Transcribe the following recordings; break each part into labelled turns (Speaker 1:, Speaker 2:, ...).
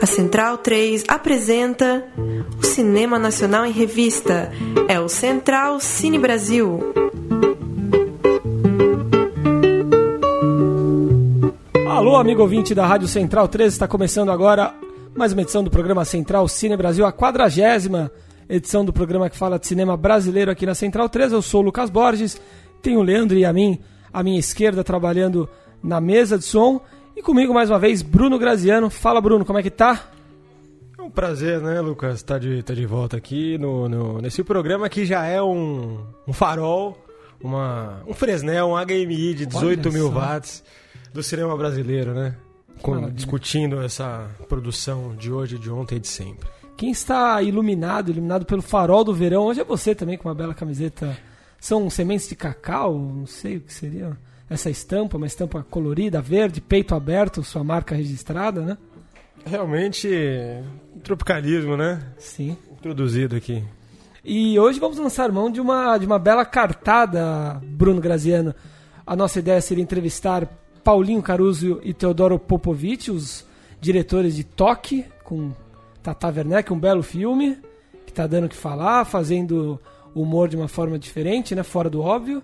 Speaker 1: A Central 3 apresenta o Cinema Nacional em Revista. É o Central Cine Brasil.
Speaker 2: Alô, amigo ouvinte da Rádio Central 3, está começando agora mais uma edição do programa Central Cine Brasil, a quadragésima edição do programa que fala de cinema brasileiro aqui na Central 3. Eu sou o Lucas Borges, tenho o Leandro e a mim, à minha esquerda, trabalhando na mesa de som. E comigo mais uma vez, Bruno Graziano. Fala, Bruno, como é que tá?
Speaker 3: É um prazer, né, Lucas, estar tá de, tá de volta aqui no, no, nesse programa que já é um, um farol, uma, um Fresnel, um HMI de 18 mil watts do cinema brasileiro, né? Com, discutindo essa produção de hoje, de ontem e de sempre.
Speaker 2: Quem está iluminado, iluminado pelo farol do verão, hoje é você também com uma bela camiseta. São sementes de cacau, não sei o que seria essa estampa, uma estampa colorida, verde, peito aberto, sua marca registrada, né?
Speaker 3: Realmente, tropicalismo, né?
Speaker 2: Sim.
Speaker 3: Introduzido aqui.
Speaker 2: E hoje vamos lançar mão de uma, de uma bela cartada, Bruno Graziano. A nossa ideia seria entrevistar Paulinho Caruso e Teodoro Popovic, os diretores de Toque, com Tata Werneck, um belo filme, que está dando o que falar, fazendo humor de uma forma diferente, né? Fora do óbvio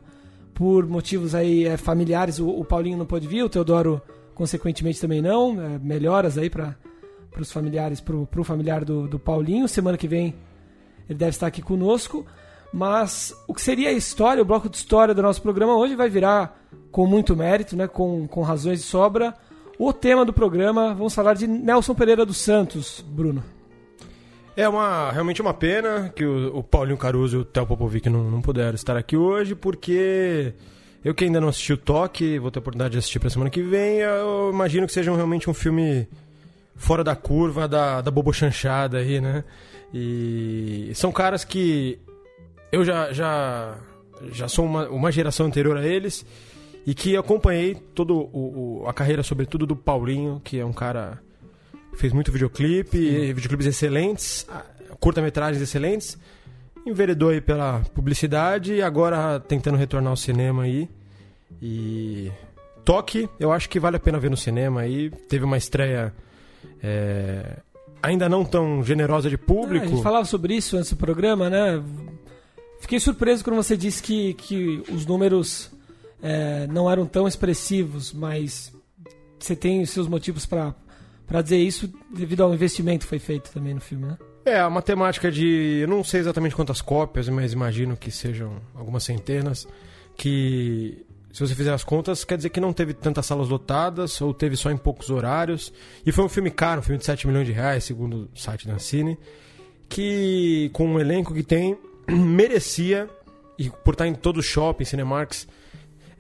Speaker 2: por motivos aí é, familiares, o, o, Paulinho não pôde vir, o Teodoro, consequentemente, também não. É, melhoras aí para os familiares, para o familiar do, do Paulinho. Semana que vem ele deve estar aqui conosco. Mas o que seria a história, o bloco de história do nosso programa hoje vai virar com muito mérito, né, com, com razões de sobra. O tema do programa, vamos falar de Nelson Pereira dos Santos, Bruno.
Speaker 3: É uma, realmente uma pena que o, o Paulinho Caruso e o Theo Popovic não, não puderam estar aqui hoje, porque eu que ainda não assisti o Toque, vou ter a oportunidade de assistir para semana que vem, eu imagino que seja realmente um filme fora da curva da, da bobo chanchada aí, né? E são caras que eu já, já, já sou uma, uma geração anterior a eles e que acompanhei toda a carreira, sobretudo do Paulinho, que é um cara fez muito videoclipe, Sim. videoclipes excelentes, curta-metragens excelentes, enveredou aí pela publicidade e agora tentando retornar ao cinema aí. E Toque, eu acho que vale a pena ver no cinema aí. Teve uma estreia é, ainda não tão generosa de público.
Speaker 2: Ah, a gente falava sobre isso antes do programa, né? Fiquei surpreso quando você disse que, que os números é, não eram tão expressivos, mas você tem os seus motivos para para dizer isso devido ao investimento que foi feito também no filme, né?
Speaker 3: É, a matemática de. Eu não sei exatamente quantas cópias, mas imagino que sejam algumas centenas. Que, se você fizer as contas, quer dizer que não teve tantas salas lotadas, ou teve só em poucos horários. E foi um filme caro, um filme de 7 milhões de reais, segundo o site da Cine. Que, com um elenco que tem, merecia, e por estar em todo o shopping, Cinemarks,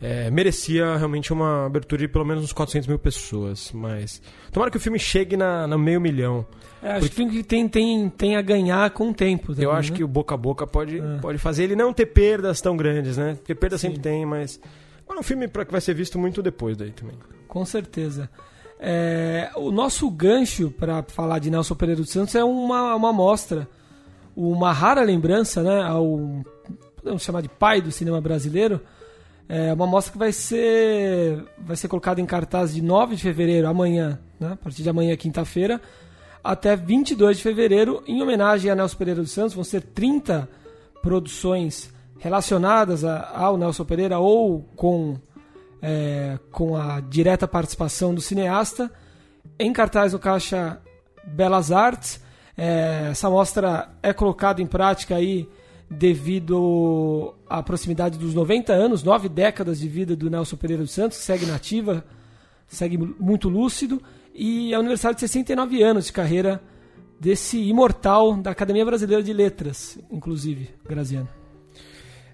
Speaker 3: é, merecia realmente uma abertura de pelo menos uns 400 mil pessoas. Mas tomara que o filme chegue na, na meio milhão.
Speaker 2: É, acho porque... que tem, tem, tem a ganhar com o tempo. Também,
Speaker 3: eu acho
Speaker 2: né?
Speaker 3: que o boca a boca pode, é. pode fazer ele não ter perdas tão grandes, né? Porque perda Sim. sempre tem, mas. É um filme para que vai ser visto muito depois daí também.
Speaker 2: Com certeza. É, o nosso gancho para falar de Nelson Pereira dos Santos é uma, uma mostra, uma rara lembrança né, ao podemos chamar de pai do cinema brasileiro, é uma mostra que vai ser, vai ser colocada em cartaz de 9 de fevereiro, amanhã, né? a partir de amanhã, quinta-feira, até 22 de fevereiro, em homenagem a Nelson Pereira dos Santos. Vão ser 30 produções relacionadas a, ao Nelson Pereira ou com, é, com a direta participação do cineasta, em cartaz no Caixa Belas Artes. É, essa mostra é colocada em prática aí devido à proximidade dos 90 anos, nove décadas de vida do Nelson Pereira dos Santos, segue nativa, segue muito lúcido, e é o aniversário de 69 anos de carreira desse imortal da Academia Brasileira de Letras, inclusive, Graziano.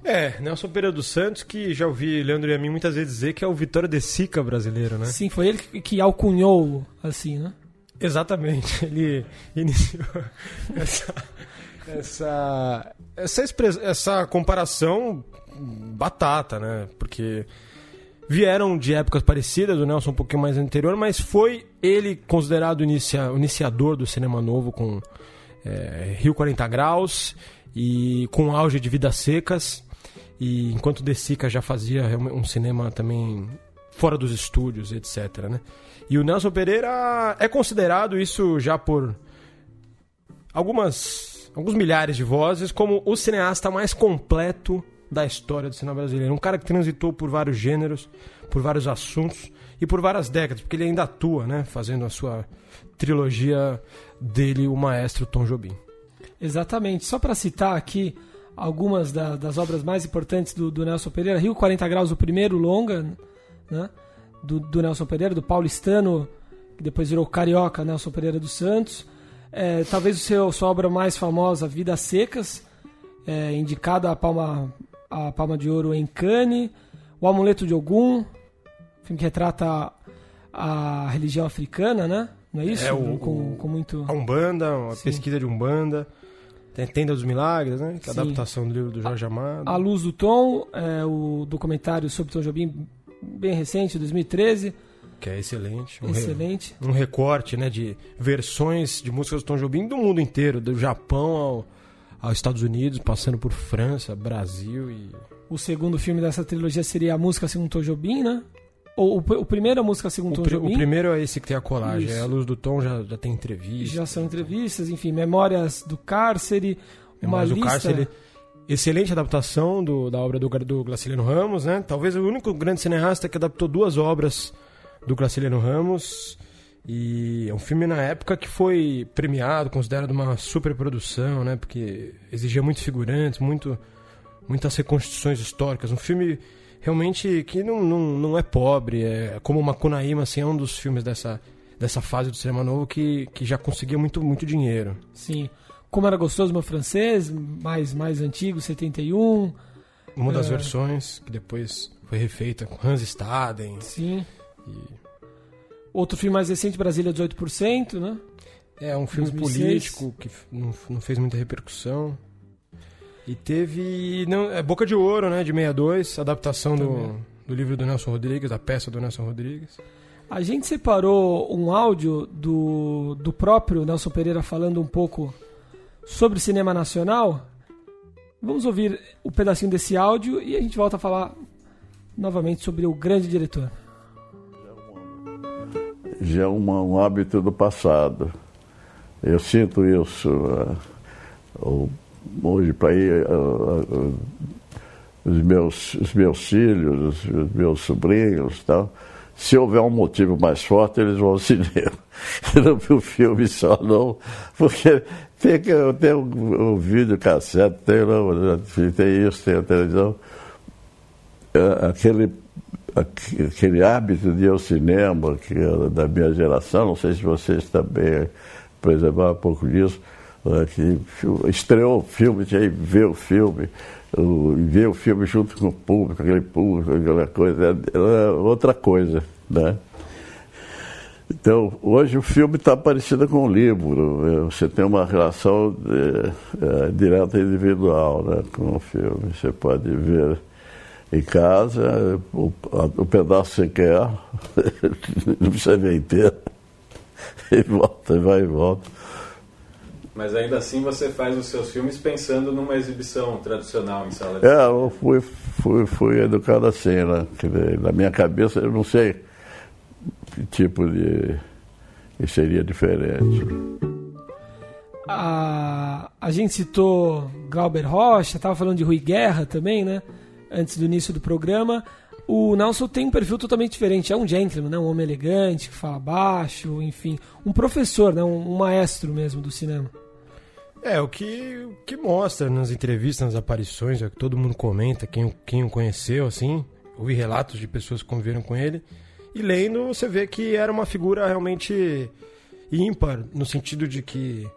Speaker 3: É, Nelson Pereira dos Santos, que já ouvi Leandro e a mim muitas vezes dizer que é o Vitória de Sica brasileiro, né?
Speaker 2: Sim, foi ele que alcunhou assim, né?
Speaker 3: Exatamente, ele iniciou essa, essa, essa, essa comparação batata, né? Porque vieram de épocas parecidas, o Nelson um pouquinho mais anterior, mas foi ele considerado inicia, iniciador do cinema novo com é, Rio 40 Graus e com auge de Vidas Secas. E enquanto De Sica já fazia um cinema também fora dos estúdios, etc. Né? E o Nelson Pereira é considerado isso já por algumas alguns milhares de vozes como o cineasta mais completo da história do cinema brasileiro. Um cara que transitou por vários gêneros, por vários assuntos e por várias décadas, porque ele ainda atua, né, fazendo a sua trilogia dele, o maestro Tom Jobim.
Speaker 2: Exatamente. Só para citar aqui algumas da, das obras mais importantes do, do, Nelson Pereira, Rio 40 Graus, o primeiro longa, né, do, do Nelson Pereira, do paulistano, que depois virou carioca, Nelson Pereira dos Santos. É, talvez o seu, sua obra mais famosa, Vidas Secas, é, indicada a palma, a palma de ouro em Cannes, O Amuleto de Ogum, filme que retrata a religião africana, né? Não é isso?
Speaker 3: É o,
Speaker 2: com, com muito...
Speaker 3: A Umbanda, Sim. pesquisa de Umbanda. Tem Tenda dos Milagres, né? Que é a adaptação do livro do Jorge Amado.
Speaker 2: A Luz do Tom, é o documentário sobre Tom Jobim, bem recente, 2013.
Speaker 3: Que é excelente. Um
Speaker 2: excelente.
Speaker 3: Re, um recorte, né? De versões de músicas do Tom Jobim do mundo inteiro. Do Japão ao, aos Estados Unidos, passando por França, Brasil e...
Speaker 2: O segundo filme dessa trilogia seria a música segundo Tom Jobim, né? O, o, primeiro é a música segundo o Tom Jobim.
Speaker 3: O primeiro é esse que tem a colagem. É a Luz do Tom já, já tem entrevistas.
Speaker 2: Já são entrevistas, enfim. Memórias do Cárcere. Memórias
Speaker 3: do Cárcere. Excelente adaptação do, da obra do, do Graciliano Ramos, né? Talvez o único grande cineasta que adaptou duas obras do Graciliano Ramos. E é um filme na época que foi premiado, considerado uma superprodução, né? Porque exigia muitos figurantes, muito, muitas reconstruções históricas. Um filme realmente que não, não, não é pobre. É como Macunaíma, assim, é um dos filmes dessa, dessa fase do cinema novo que, que já conseguia muito, muito dinheiro.
Speaker 2: Sim. Como era gostoso meu francês, mais, mais antigo, 71.
Speaker 3: Uma das é... versões que depois foi refeita com Hans Staden.
Speaker 2: Sim. Outro filme mais recente, Brasília 18%, né?
Speaker 3: É, um filme 2006. político que não, não fez muita repercussão. E teve não, é Boca de Ouro, né, de 62, adaptação do, do livro do Nelson Rodrigues, da peça do Nelson Rodrigues.
Speaker 2: A gente separou um áudio do, do próprio Nelson Pereira falando um pouco sobre cinema nacional. Vamos ouvir o um pedacinho desse áudio e a gente volta a falar novamente sobre o grande diretor.
Speaker 4: Já é um hábito do passado. Eu sinto isso. Uh, hoje para ir uh, uh, os, meus, os meus filhos, os meus sobrinhos tal. Se houver um motivo mais forte, eles vão ao cinema. não o filme só, não. Porque tem, que, tem um, um vídeo cassete, tem, não, tem isso, tem a televisão. Aquele, aquele hábito de ir ao cinema, que é da minha geração, não sei se vocês também preservaram um pouco disso, né, que estreou o filme, tinha que ver o filme, ver o filme junto com o público, aquele público, aquela coisa, era outra coisa, né? Então, hoje o filme está parecido com o livro, né? você tem uma relação é, é, direta e individual né, com o filme. Você pode ver em casa o, o pedaço que você quer, não precisa ver inteiro, e volta, e vai e volta.
Speaker 5: Mas ainda assim você faz os seus filmes pensando numa exibição tradicional em sala de
Speaker 4: É, eu fui, fui, fui educado assim, né? Na minha cabeça eu não sei que tipo de. que seria diferente.
Speaker 2: A, a gente citou Glauber Rocha, estava falando de Rui Guerra também, né? Antes do início do programa. O Nelson tem um perfil totalmente diferente. É um gentleman, né? um homem elegante, que fala baixo, enfim. Um professor, né? um, um maestro mesmo do cinema.
Speaker 3: É, o que, o que mostra nas entrevistas, nas aparições, é que todo mundo comenta, quem, quem o conheceu, assim. Ouvi relatos de pessoas que conviveram com ele. E lendo, você vê que era uma figura realmente ímpar, no sentido de que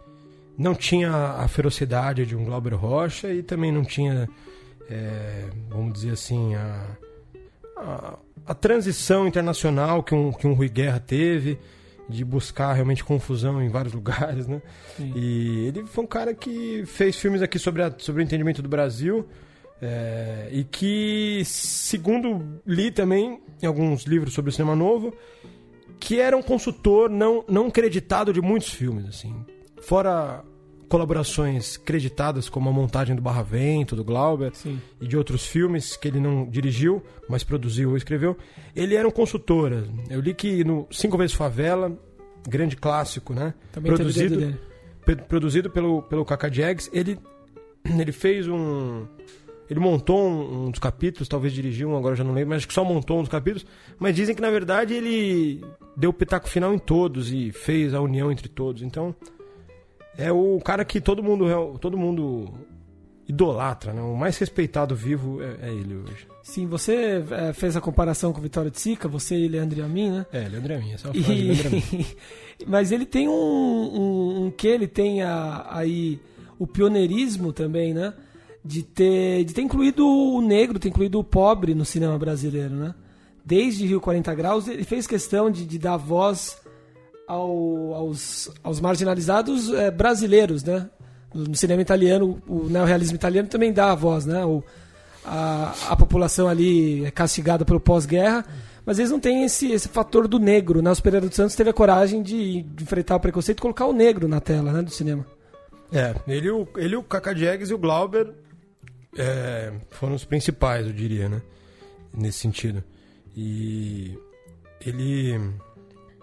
Speaker 3: não tinha a ferocidade de um Glauber Rocha e também não tinha, é, vamos dizer assim, a, a, a, transição internacional que um, que um Rui Guerra teve, de buscar realmente confusão em vários lugares, né? Sim. E ele foi um cara que fez filmes aqui sobre, a, sobre o entendimento do Brasil é, e que, segundo li também em alguns livros sobre o cinema novo, que era um consultor não, não creditado de muitos filmes, assim. Fora colaborações creditadas, como a montagem do Barra Vento, do Glauber
Speaker 2: Sim.
Speaker 3: e de outros filmes que ele não dirigiu, mas produziu ou escreveu. Ele era um consultor. Eu li que no Cinco Vezes Favela, grande clássico, né?
Speaker 2: Também
Speaker 3: produzido, produzido pelo, pelo Kaká Jags. Ele, ele fez um. Ele montou um, um dos capítulos, talvez dirigiu um, agora eu já não lembro, mas acho que só montou um dos capítulos. Mas dizem que na verdade ele deu o pitaco final em todos e fez a união entre todos. Então é o cara que todo mundo, todo mundo idolatra, né? O mais respeitado vivo é, é ele hoje.
Speaker 2: Sim, você é, fez a comparação com o Vitória de Sica, você e Leandro Amin, né?
Speaker 3: É, Leandro Amin, essa é uma de Leandro Amin.
Speaker 2: E... Mas ele tem um, um, um que ele tem a- aí o pioneirismo também, né? De ter, de ter incluído o negro, ter incluído o pobre no cinema brasileiro, né? Desde Rio 40 Graus, ele fez questão de, de dar voz ao- aos, aos marginalizados eh, brasileiros, né? No cinema italiano, o neorrealismo italiano também dá a voz, né? O, a, a população ali é castigada pelo pós-guerra, mas eles não têm esse, esse fator do negro, né? Os Pereira dos Santos teve a coragem de, de enfrentar o preconceito e colocar o negro na tela, né? Do cinema.
Speaker 3: É, ele, o- ele, o Kaká Jags e o Glauber é, foram os principais, eu diria, né? Nesse sentido. E ele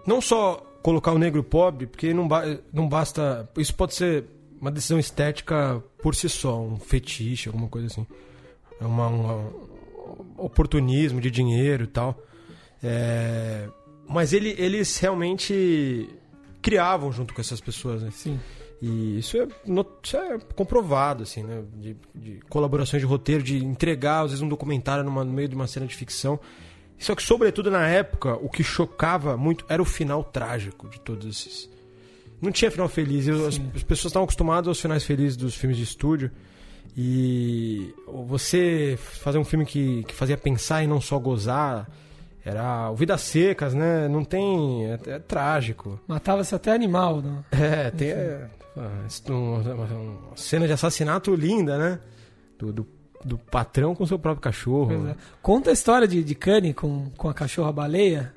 Speaker 3: não só colocar o negro pobre, porque não, ba- não basta. Isso pode ser uma decisão estética por si só, um fetiche, alguma coisa assim. É uma, uma- um oportunismo de dinheiro e tal. É, mas ele, eles realmente criavam junto com essas pessoas, né?
Speaker 2: Sim.
Speaker 3: E isso é, isso é comprovado, assim, né? De, de colaborações de roteiro, de entregar, às vezes, um documentário numa- no meio de uma cena de ficção. Só que, sobretudo na época, o que chocava muito era o final trágico de todos esses. Não tinha final feliz. As, as pessoas estavam acostumadas aos finais felizes dos filmes de estúdio. E você fazer um filme que, que fazia pensar e não só gozar. Era o Vidas Secas, né? Não tem. É, é trágico.
Speaker 2: Matava-se até animal, né?
Speaker 3: É, tem é, ah, isso- uma, uma- uma cena de assassinato linda, né? Do, do, do patrão com seu próprio cachorro.
Speaker 2: Pois é. Conta a história de, de Kanye com, com a cachorra baleia.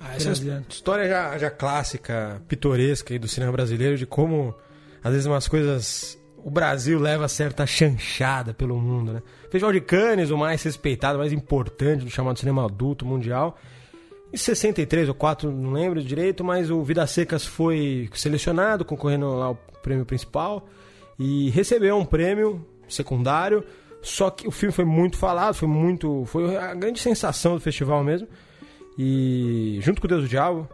Speaker 3: Ah, essa é história já, já clássica, pitoresca aí do cinema brasileiro, de como às vezes umas coisas. O Brasil leva certa chanchada pelo mundo, né? Festival de Cannes, o mais respeitado, mais importante do chamado cinema adulto mundial. Em 63 ou 4, não lembro direito, mas o Vidas Secas foi selecionado, concorrendo lá ao prêmio principal e recebeu um prêmio secundário. Só que o filme foi muito falado, foi muito, foi a grande sensação do festival mesmo. E junto com Deus do Diabo.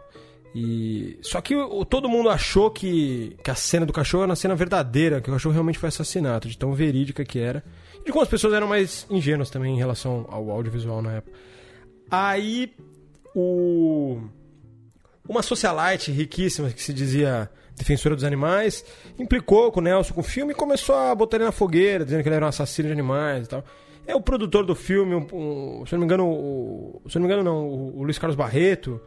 Speaker 3: E só que o- todo mundo achou que, que a cena do cachorro era uma cena verdadeira, que o cachorro realmente foi assassinado, de tão verídica que era. E de como as pessoas eram mais ingênuas também em relação ao audiovisual na época. Aí o uma socialite riquíssima que se dizia defensora dos animais implicou com o Nelson com o filme e começou a botar ele na fogueira, dizendo que ele era um assassino de animais e tal. É o produtor do filme, um- um- se eu não me engano, o, se não me engano não, o, o Luiz Carlos Barreto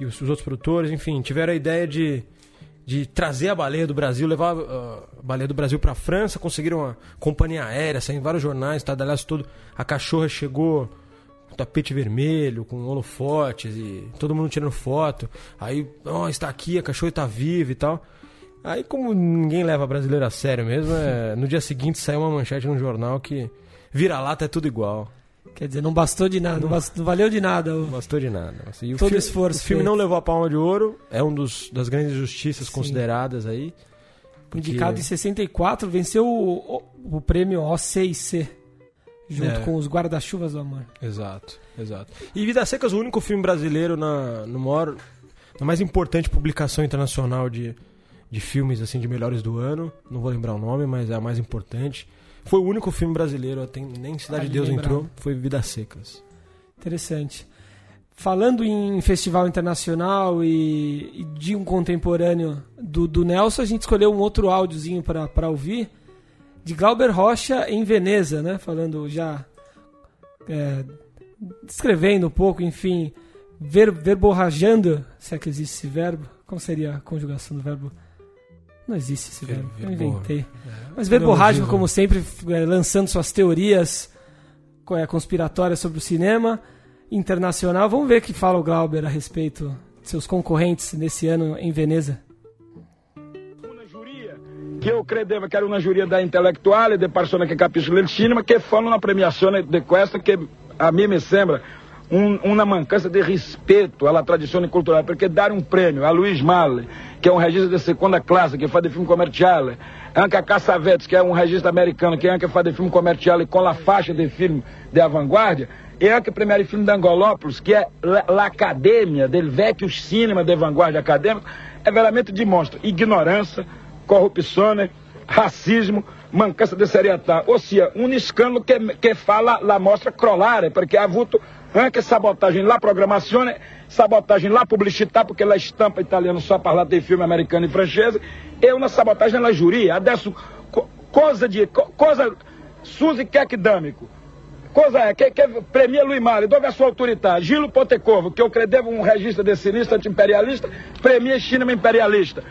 Speaker 3: e os, os outros produtores, enfim, tiveram a ideia de, de trazer a baleia do Brasil, levar ah, a baleia do Brasil para a França, conseguiram uma companhia aérea, saiu em vários jornais, tá, aliás, todo a cachorra chegou tapete vermelho, com holofotes e todo mundo tirando foto. Aí, ó, está aqui, a cachorra está viva e tal. Aí, como ninguém leva brasileiro a sério mesmo, é, no dia seguinte saiu uma manchete no jornal que vira-lata é tudo igual.
Speaker 2: Quer dizer, não bastou de nada, não, bast- não valeu de nada. o-
Speaker 3: Não bastou de nada. E o
Speaker 2: Todo
Speaker 3: filme,
Speaker 2: esforço
Speaker 3: O filme
Speaker 2: feito.
Speaker 3: não levou a palma de ouro, é um dos, das grandes justiças
Speaker 2: Sim.
Speaker 3: consideradas aí. porque-
Speaker 2: Indicado em 64, venceu o, o, o prêmio OCIC, junto
Speaker 3: É.
Speaker 2: com os Guarda-Chuvas do Amor.
Speaker 3: Exato, exato. E Vidas Secas, o único filme brasileiro na, no maior, na mais importante publicação internacional de, de filmes assim de melhores do ano. Não vou lembrar o nome, mas é a mais importante. Foi o único filme brasileiro, tem, nem Cidade
Speaker 2: Ah,
Speaker 3: de Deus
Speaker 2: lembrado.
Speaker 3: entrou, foi Vidas Secas.
Speaker 2: Interessante. Falando em festival internacional e, e de um contemporâneo do, do Nelson, a gente escolheu um outro áudiozinho para ouvir, de Glauber Rocha em Veneza, né? Falando já. é, descrevendo um pouco, enfim, ver, verborrajando, se é que existe esse verbo. Como seria a conjugação do verbo? Não existe esse
Speaker 3: Ver-
Speaker 2: verbo, eu inventei. Mas
Speaker 3: Não,
Speaker 2: verborrágico, como sempre, é, lançando suas teorias é, conspiratórias sobre o cinema internacional. Vamos ver o que fala o Glauber a respeito de seus concorrentes nesse ano em Veneza.
Speaker 6: Que eu credevo che era una giuria da intellettuale, de persone che capiscono il cinema, che fanno una premiazione di questa che a mim me sembra um, uma mancança de respeito à tradição cultural, porque dar um prêmio a Luiz Malle, que é um registro de segunda classe, que faz de filme comercial, Anca Cassavetes, que é um registro americano, que anche faz de filme comercial e com a faixa de filme de vanguardia, e anche o primeiro filme de Angolópolis, que é l'Academia, del vecchio cinema de vanguardia acadêmico, é veramente demonstra ignorância, corrupção, racismo, mancança de serietà, ossia um escândalo que, que fala la mostra crolare, perché ha avuto anche sabotagem lá programazione, sabotagem lá publicitar, porque la estampa italiana só parla de filme americano e francese, e uma sabotagem na giuria, adesso coisa de, coisa, Suzy Kekdâmico, coisa é, que, que premia Luiz Mali, dove a sua autoridade, Gilo Potecovo, que eu credevo um registro de sinistro anti-imperialista, premia cinema imperialista.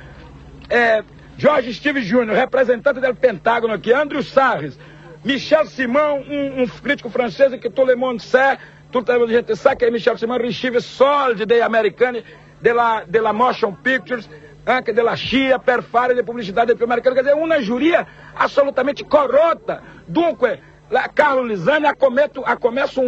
Speaker 6: É, Jorge Steve Jr., representante do Pentágono aqui, Andrew Sarres, Michel Simão, um, um crítico francês que tout le monde sait, tout le monde que Michel Simão recebe soldi dei americani della, della Motion Pictures, anche della CIA per fare le pubblicità del più americano, quer dizer, uma giuria absolutamente corrota. Dunque, la Carlo Lisani ha commesso, ha commesso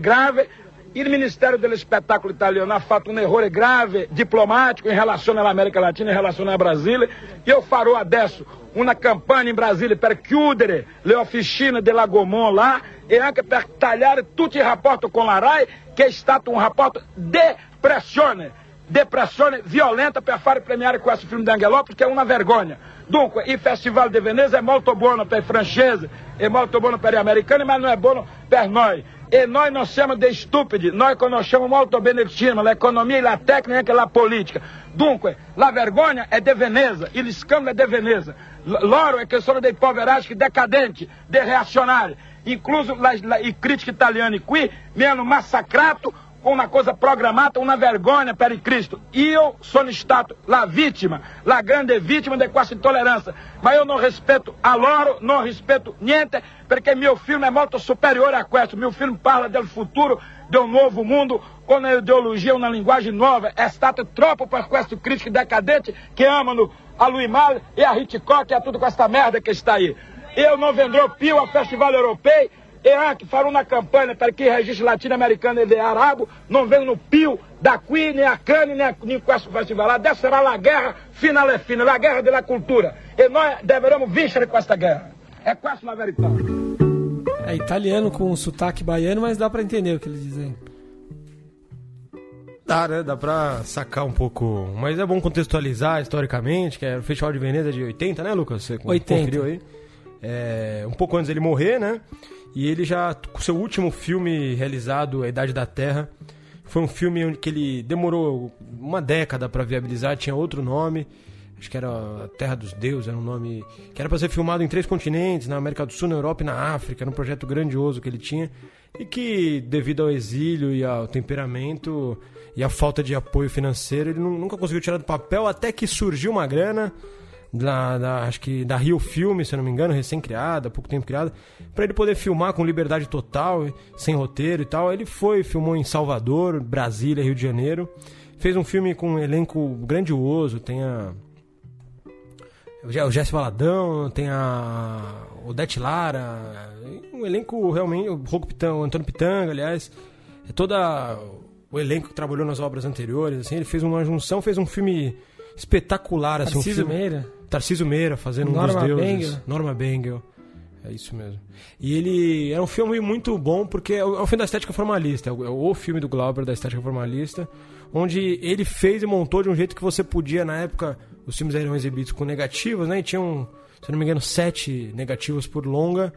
Speaker 6: grave il Ministério dello Spettacolo Italiano ha un errore grave diplomatico in relazione all'America Latina, in relazione a Brasile. Io farò adesso una campagna in Brasile per chiudere le officine della Gomon là e anche per tagliare tutti i rapporti con la RAI, che è stato un rapporto de pressione, depressione violenta per fare premiare questo film di Angelopoulos, che è una vergogna. Dunque, il Festival di Venezia è molto buono per i francesi, è molto buono per gli americani, ma non è buono per noi. E nós não chamamos de estúpidos, nós conosciamo molto bene il cinema, l'economia, la tecnica e la politica. Dunque, la vergogna è di Veneza, il scandalo è di Veneza. Loro è che sono dei poveracci decadenti, dei reazionari. Incluso la, la, i critici italiani qui mi hanno massacrato com uma coisa programada, uma vergonha para Cristo. Eu sou stato la vítima, la grande vítima de questa intolerância. Mas eu não respeito a loro, não respeito niente, porque meu filme é muito superior a questo. Meu filme fala do futuro, de um novo mundo, com uma ideologia, uma linguagem nova. É stato troppo per questo crítico decadente que amano a Louis e a Hitchcock e a tudo com esta merda que está aí. Eu não vendrò più ao Festival Europeu e anche fare una campagna perché i registri latino-americani e arabo non vengono più da qui, né a Cannes, né, né in questo festival. Adesso sarà la guerra finale fine, la guerra della cultura. E noi dovremo vincere questa guerra. É quase uma verità.
Speaker 2: É italiano com sotaque baiano, mas dá para entender o que eles dizem.
Speaker 3: Dá, né? Dá pra sacar um pouco. Mas é bom contextualizar historicamente, que é o Festival de Veneza de 80, né, Lucas? Você
Speaker 2: 80.
Speaker 3: conferiu aí? É, um pouco antes dele morrer, né? E ele já, seu último filme realizado, A Idade da Terra, foi um filme que ele demorou uma década para viabilizar, tinha outro nome, acho que era Terra dos Deuses, era um nome que era para ser filmado em três continentes, na América do Sul, na Europa e na África, era um projeto grandioso que ele tinha e que, devido ao exílio e ao temperamento e à falta de apoio financeiro, ele nunca conseguiu tirar do papel até que surgiu uma grana da, da, acho que da Rio Filme, se eu não me engano, recém-criada, pouco tempo criada, para ele poder filmar com liberdade total, sem roteiro e tal. Ele foi, filmou em Salvador, Brasília, Rio de Janeiro. Fez um filme com um elenco grandioso, tem a o Jesse Valadão, tem a Odete Lara, um elenco realmente, o Pitanga, o Antônio Pitanga, aliás, é toda o elenco que trabalhou nas obras anteriores, assim, ele fez uma junção, fez um filme espetacular, assim,
Speaker 2: Tarcísio
Speaker 3: um filme...
Speaker 2: Meira.
Speaker 3: Tarcísio Meira fazendo
Speaker 2: Norma
Speaker 3: um dos deuses.
Speaker 2: Bengel.
Speaker 3: Norma Bengel. É isso mesmo. E ele é um filme muito bom porque é o, é filme da estética formalista, é o, é o filme do Glauber da estética formalista, onde ele fez e montou de um jeito que você podia, na época, os filmes eram exibidos com negativos, né? E tinham, se não me engano, sete negativos por longa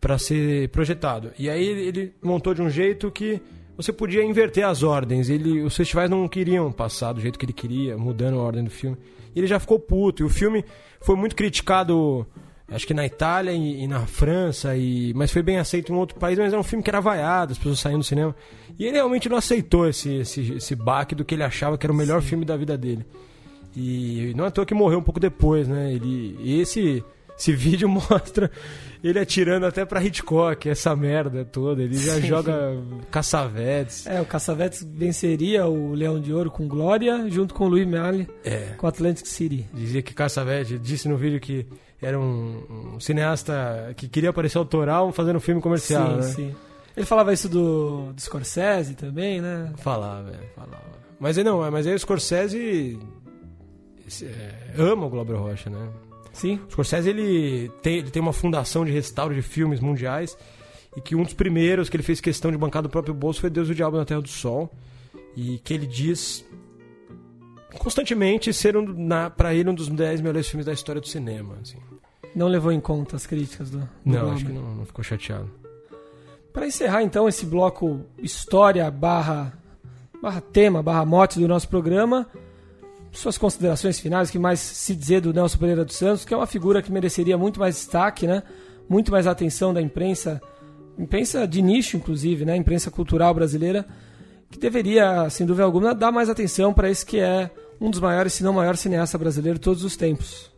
Speaker 3: para ser projetado. E aí ele montou de um jeito que você podia inverter as ordens. Ele, os festivais não queriam passar do jeito que ele queria, mudando a ordem do filme. E ele já ficou puto. E o filme foi muito criticado, acho que na Itália e, e na França, e, mas foi bem aceito em outro país. Mas era um filme que era vaiado, as pessoas saindo do cinema. E ele realmente não aceitou esse, esse, esse baque do que ele achava que era o melhor filme da vida dele. E não é à toa que morreu um pouco depois, né? Ele, esse Esse vídeo mostra ele atirando até pra Hitchcock, essa merda toda. Ele já
Speaker 2: Sim.
Speaker 3: joga caçavetes.
Speaker 2: É, o Caçavetes venceria o Leão de Ouro com glória, junto com o Louis Malle
Speaker 3: É.
Speaker 2: com o Atlantic City.
Speaker 3: Dizia que Caçavete disse no vídeo que era um, um cineasta que queria aparecer autoral fazendo um filme comercial,
Speaker 2: sim,
Speaker 3: né?
Speaker 2: sim. Ele falava isso do, do Scorsese também, né?
Speaker 3: Falava, é, falava. Mas aí não, mas aí o Scorsese é, ama o Glauber Rocha, né?
Speaker 2: Sim.
Speaker 3: O Scorsese ele tem, ele tem uma fundação de restauro de filmes mundiais e que um dos primeiros que ele fez questão de bancar do próprio bolso foi Deus e o Diabo na Terra do Sol e que ele diz constantemente ser um, na, pra ele um dos 10 melhores filmes da história do cinema. Assim.
Speaker 2: Não levou em conta as críticas do, do
Speaker 3: Não,
Speaker 2: Glauber.
Speaker 3: acho que não, não ficou chateado.
Speaker 2: Para encerrar então esse bloco história barra, barra tema, barra mote do nosso programa, suas considerações finais, o que mais se dizer do Nelson Pereira dos Santos, que é uma figura que mereceria muito mais destaque, né? muito mais atenção da imprensa, imprensa de nicho inclusive, né? imprensa cultural brasileira, que deveria, sem dúvida alguma, dar mais atenção para esse que é um dos maiores, se não maior cineasta brasileiro de todos os tempos.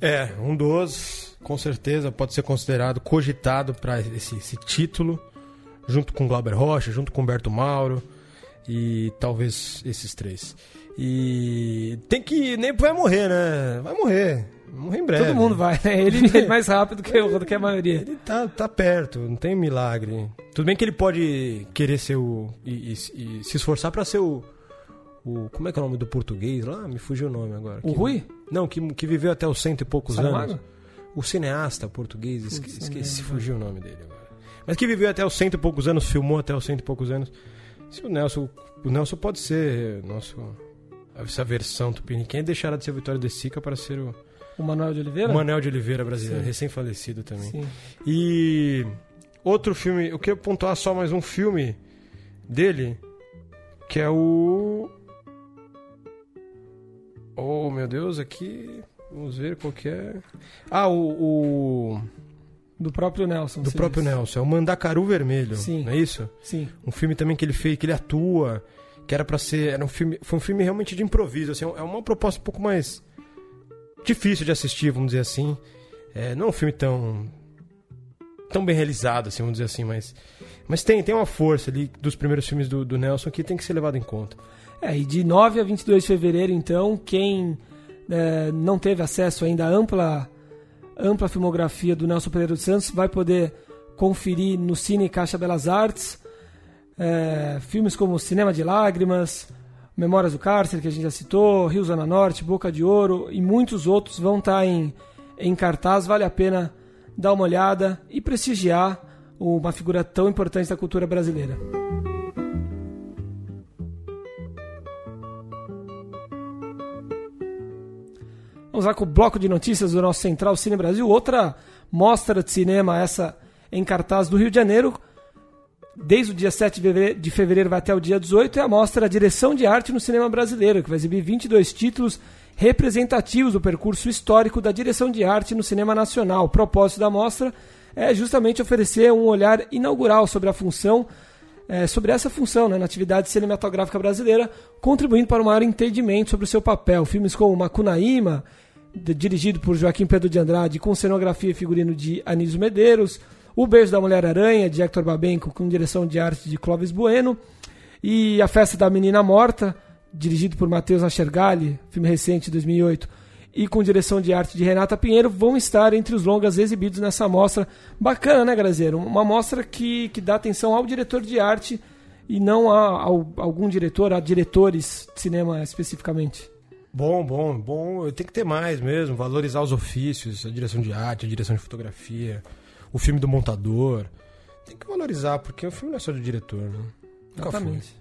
Speaker 3: É, um dos, com certeza, pode ser considerado, cogitado para esse, esse título, junto com Glauber Rocha, junto com Humberto Mauro e talvez esses três. E tem que. Nem vai morrer, né? Vai morrer. Morrer em breve.
Speaker 2: Todo mundo vai, né? Ele é mais rápido que, do que a maioria.
Speaker 3: Ele tá, tá perto, não tem milagre. Tudo bem que ele pode querer ser o. e, e- e se esforçar pra ser o, o. Como é que é o nome do português lá? Me fugiu o nome agora.
Speaker 2: O
Speaker 3: Que-
Speaker 2: Rui?
Speaker 3: Não, que, que viveu até os cento e poucos
Speaker 2: Saramago?
Speaker 3: anos. O cineasta português, esque, esqueci, fugiu o nome dele agora. Mas que viveu até os cento e poucos anos, filmou até os cento e poucos anos. Se o Nelson. O Nelson pode ser nosso. Essa versão tupiniquim deixará de ser o Vitória de Sica para ser o
Speaker 2: O Manuel de Oliveira?
Speaker 3: Manuel de Oliveira brasileiro, recém-falecido também.
Speaker 2: Sim.
Speaker 3: E outro filme, eu queria pontuar só mais um filme dele, que é o. Oh, meu Deus, aqui. Vamos ver qual que é. Ah, o. o-
Speaker 2: Do próprio Nelson.
Speaker 3: do próprio
Speaker 2: disse.
Speaker 3: Nelson, é o Mandacaru Vermelho.
Speaker 2: Sim.
Speaker 3: Não é isso?
Speaker 2: Sim.
Speaker 3: Um filme também que ele fez, que ele atua, que era pra ser. Era um filme, foi um filme realmente de improviso, assim, é uma proposta um pouco mais difícil de assistir, vamos dizer assim. É, não é um filme tão. tão bem realizado, assim, vamos dizer assim, mas. Mas tem, tem uma força ali dos primeiros filmes do, do Nelson que tem que ser levado em conta.
Speaker 2: É, e de 9 a 22 de fevereiro, então, quem é, não teve acesso ainda à ampla, ampla filmografia do Nelson Pereira dos Santos vai poder conferir no Cine Caixa Belas Artes é, filmes como Cinema de Lágrimas, Memórias do Cárcere, que a gente já citou, Rio Zona Norte, Boca de Ouro e muitos outros vão estar em, em cartaz. Vale a pena dar uma olhada e prestigiar uma figura tão importante da cultura brasileira. Vamos lá com o bloco de notícias do nosso Central Cine Brasil. Outra mostra de cinema, essa em cartaz do Rio de Janeiro. Desde o dia 7 de fevereiro- vai até o dia 18, é a mostra Direção de Arte no Cinema Brasileiro, que vai exibir 22 títulos representativos do percurso histórico da direção de arte no cinema nacional. O propósito da mostra é justamente oferecer um olhar inaugural sobre a função é, sobre essa função né, na atividade cinematográfica brasileira, contribuindo para um maior entendimento sobre o seu papel. Filmes como Macunaíma, dirigido por Joaquim Pedro de Andrade, com cenografia e figurino de Anísio Medeiros, O Beijo da Mulher-Aranha, de Hector Babenco, com direção de arte de Clóvis Bueno, e A Festa da Menina Morta, dirigido por Matheus Achergali, filme recente de 2008, e com direção de arte de Renata Pinheiro, vão estar entre os longas exibidos nessa mostra. Bacana, né, Grazeiro? Uma mostra que, que dá atenção ao diretor de arte e não a, ao- algum diretor, a diretores de cinema especificamente.
Speaker 3: Bom, bom, bom. Tem que ter mais mesmo, valorizar os ofícios, a direção de arte, a direção de fotografia, o filme do montador. Tem que valorizar, porque o filme não é só do diretor, né?
Speaker 2: Exatamente.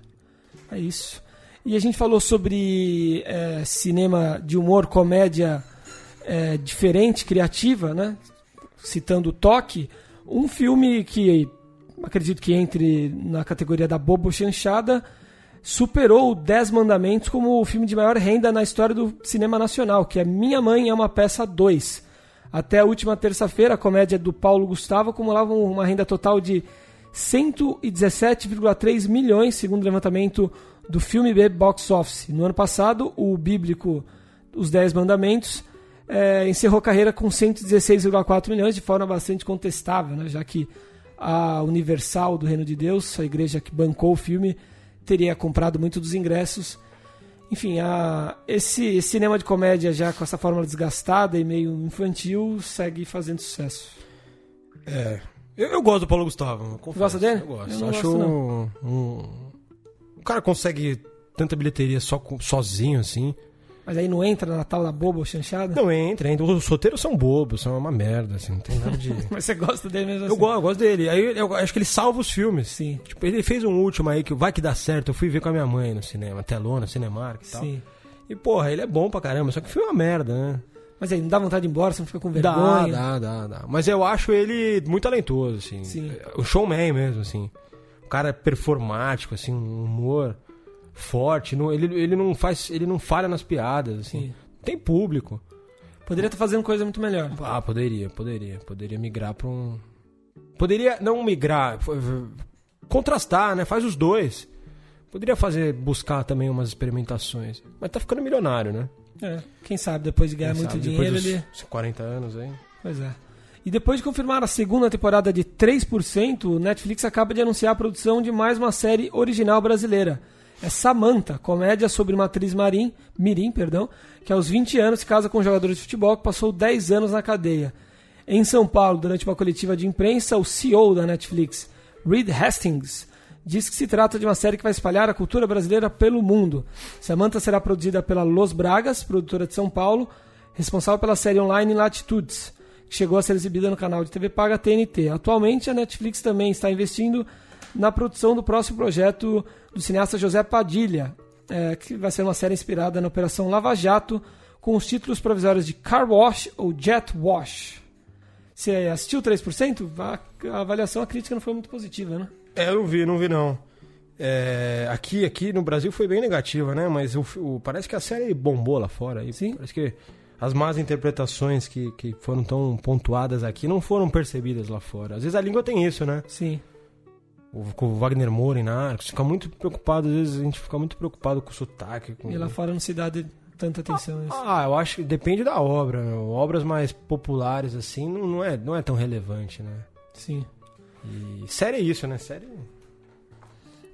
Speaker 2: É isso. E a gente falou sobre é, cinema de humor, comédia é, diferente, criativa, né? Citando o Toque, um filme que acredito que entre na categoria da bobo chanchada, superou o Dez Mandamentos como o filme de maior renda na história do cinema nacional, que é Minha Mãe é uma Peça 2. Até a última terça-feira, a comédia do Paulo Gustavo acumulava uma renda total de 117,3 milhões, segundo o levantamento do filme B Box Office. No ano passado, o bíblico Os Dez Mandamentos é, encerrou a carreira com 116,4 milhões, de forma bastante contestável, né? já que a Universal do Reino de Deus, a igreja que bancou o filme, teria comprado muito dos ingressos. Enfim, a, esse, cinema de comédia já com essa fórmula desgastada e meio infantil segue fazendo sucesso.
Speaker 3: É. Eu, eu gosto do Paulo Gustavo. confesso.
Speaker 2: Gosta dele?
Speaker 3: Eu gosto.
Speaker 2: Eu
Speaker 3: Acho
Speaker 2: gosto,
Speaker 3: um, um- O cara consegue tanta bilheteria só sozinho, assim.
Speaker 2: Mas aí não entra na tal da boba ou chanchada?
Speaker 3: Não entra, ainda. Os roteiros são bobos, são uma merda, assim. Não tem nada de.
Speaker 2: Mas você gosta dele mesmo assim?
Speaker 3: Eu gosto, eu gosto dele. Aí eu acho que ele salva os filmes.
Speaker 2: Sim.
Speaker 3: Tipo, ele fez um último aí que vai que dá certo. Eu fui ver com a minha mãe no cinema, telona, Cinemark e tal.
Speaker 2: Sim.
Speaker 3: E, porra, ele é bom pra caramba, só que o filme é uma merda, né?
Speaker 2: Mas aí não dá vontade de ir embora, você não fica com
Speaker 3: Dá,
Speaker 2: vergonha.
Speaker 3: dá, dá, dá. Mas eu acho ele muito talentoso, assim.
Speaker 2: Sim.
Speaker 3: O showman mesmo, assim. O cara é performático, assim, um humor forte. Não, ele, ele não faz. Ele não falha nas piadas, assim.
Speaker 2: Sim.
Speaker 3: Tem público.
Speaker 2: Poderia estar fazendo coisa muito melhor.
Speaker 3: Ah, poderia, poderia. Poderia migrar pra um. Poderia não migrar, contrastar, né? Faz os dois. Poderia fazer, buscar também umas experimentações. Mas tá ficando milionário, né?
Speaker 2: É. Quem sabe depois de ganhar
Speaker 3: Quem
Speaker 2: muito
Speaker 3: sabe,
Speaker 2: dinheiro
Speaker 3: depois
Speaker 2: ele.
Speaker 3: dos 40 anos aí.
Speaker 2: Pois é. E depois de confirmar a segunda temporada de 3%, o Netflix acaba de anunciar a produção de mais uma série original brasileira. É Samantha, comédia sobre uma atriz marim, mirim, perdão, que aos 20 anos se casa com um jogador de futebol que passou 10 anos na cadeia. Em São Paulo, durante uma coletiva de imprensa, o CEO da Netflix, Reed Hastings, diz que se trata de uma série que vai espalhar a cultura brasileira pelo mundo. Samantha será produzida pela Los Bragas, produtora de São Paulo, responsável pela série online Latitudes, que chegou a ser exibida no canal de TV paga TNT. Atualmente, a Netflix também está investindo na produção do próximo projeto do cineasta José Padilha, eh, que vai ser uma série inspirada na Operação Lava Jato, com os títulos provisórios de Car Wash ou Jet Wash. Você assistiu 3%? A a avaliação, a crítica não foi muito positiva, né?
Speaker 3: É, eu não vi, não vi não. É, aqui, aqui no Brasil foi bem negativa, né? Mas o, o- parece que a série bombou lá fora. E
Speaker 2: Sim.
Speaker 3: Parece que as más interpretações que, que foram tão pontuadas aqui não foram percebidas lá fora. Às vezes a língua tem isso, né?
Speaker 2: Sim.
Speaker 3: O, com o Wagner Moura em Narcos, fica muito preocupado, às vezes a gente fica muito preocupado com o sotaque. Com...
Speaker 2: E lá fora não se dá tanta atenção a isso.
Speaker 3: Ah, eu acho que depende da obra. né? Obras mais populares, assim, não, não, é, não é tão relevante, né?
Speaker 2: Sim.
Speaker 3: E série é isso, né? Série.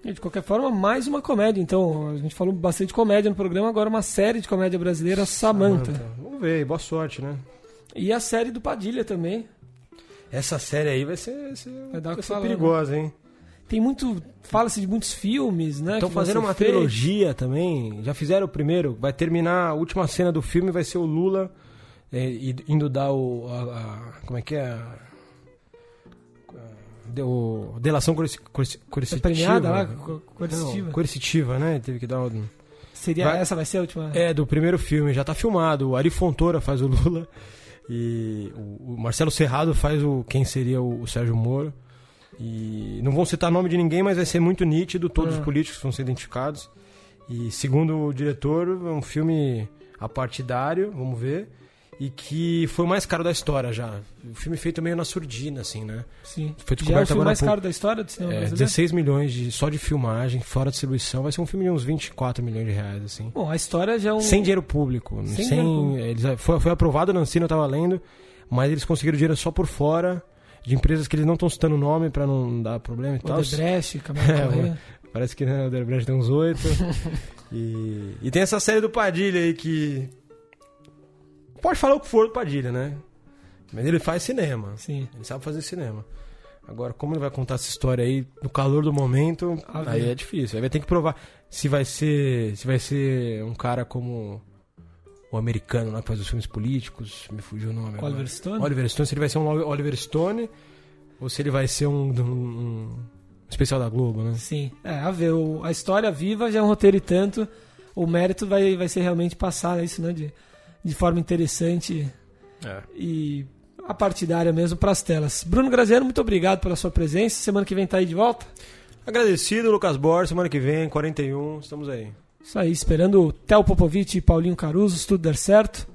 Speaker 2: E, de qualquer forma, mais uma comédia. Então, a gente falou bastante comédia no programa, agora uma série de comédia brasileira, Samantha.
Speaker 3: Vamos ver, boa sorte, né?
Speaker 2: E a série do Padilha também.
Speaker 3: Essa série aí vai ser, vai ser,
Speaker 2: Vai dar que
Speaker 3: ser
Speaker 2: falar, né?
Speaker 3: perigosa, hein?
Speaker 2: Tem muito. Fala-se de muitos filmes, né?
Speaker 3: Estão fazendo uma
Speaker 2: feitos.
Speaker 3: trilogia também. Já fizeram o primeiro. Vai terminar a última cena do filme. Vai ser o Lula é, indo dar o. a- a- como é que é? Deu delação coerci- coerci-
Speaker 2: É
Speaker 3: coercitiva.
Speaker 2: premiada lá, co- coercitiva.
Speaker 3: Não, coercitiva, né? Teve que dar um...
Speaker 2: Seria
Speaker 3: vai-
Speaker 2: essa vai ser a última.
Speaker 3: É, do primeiro filme. Já tá filmado. O Ari Fontoura faz o Lula. E o, o Marcelo Serrado faz o quem seria o, o Sérgio Moro. E não vão citar nome de ninguém, mas vai ser muito nítido. Todos
Speaker 2: Ah.
Speaker 3: os políticos vão ser identificados. E segundo o diretor, é um filme apartidário, vamos ver. E que foi o mais caro da história já. O filme feito meio na surdina, assim, né?
Speaker 2: Sim.
Speaker 3: Foi
Speaker 2: Já é o filme mais
Speaker 3: pouco.
Speaker 2: caro da história do cinema
Speaker 3: É,
Speaker 2: brasileiro.
Speaker 3: 16 milhões de, só de filmagem, fora distribuição. Vai ser um filme de uns 24 milhões de reais, assim.
Speaker 2: Bom, a história já é um.
Speaker 3: Sem dinheiro público.
Speaker 2: Sem
Speaker 3: Sem,
Speaker 2: dinheiro público.
Speaker 3: Eles, foi, foi aprovado na Ancina, eu tava lendo, mas eles conseguiram dinheiro só por fora, de empresas que eles não estão citando o nome pra não dar problema e tal.
Speaker 2: Odebrecht, Camargo
Speaker 3: É. Parece que né, o Odebrecht tem uns oito. e, e tem essa série do Padilha aí que... Pode falar o que for do Padilha, né? Mas ele faz cinema.
Speaker 2: Sim.
Speaker 3: Ele sabe fazer cinema. Agora, como ele vai contar essa história aí no calor do momento, aí é difícil. Aí vai ter que provar se vai ser, se vai ser um cara como o americano lá que faz os filmes políticos, me fugiu o nome. agora.
Speaker 2: Oliver Stone?
Speaker 3: Oliver Stone, se ele vai ser um Oliver Stone ou se ele vai ser um, um- um especial da Globo, né?
Speaker 2: Sim. É, a ver, o- a história viva já é um roteiro e tanto. O mérito vai, vai ser realmente passar isso, né? De, de forma interessante
Speaker 3: É.
Speaker 2: e a partidária mesmo para as telas. Bruno Graziano, muito obrigado pela sua presença. Semana que vem tá aí de volta.
Speaker 3: Agradecido, Lucas Borges, semana que vem, 41, estamos aí.
Speaker 2: Isso aí, esperando o Theo Popovic e Paulinho Caruso, se tudo der certo.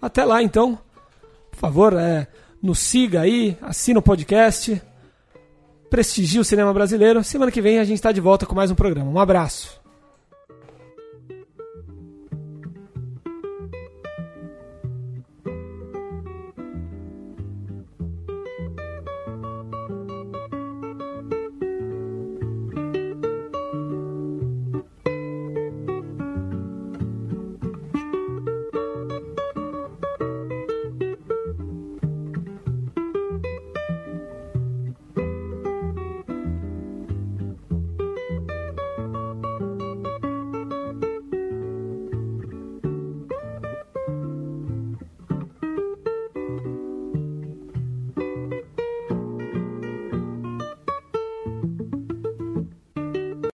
Speaker 2: Até lá, então. Por favor, é, nos siga aí, assina o podcast, prestigie o cinema brasileiro. Semana que vem a gente está de volta com mais um programa. Um abraço.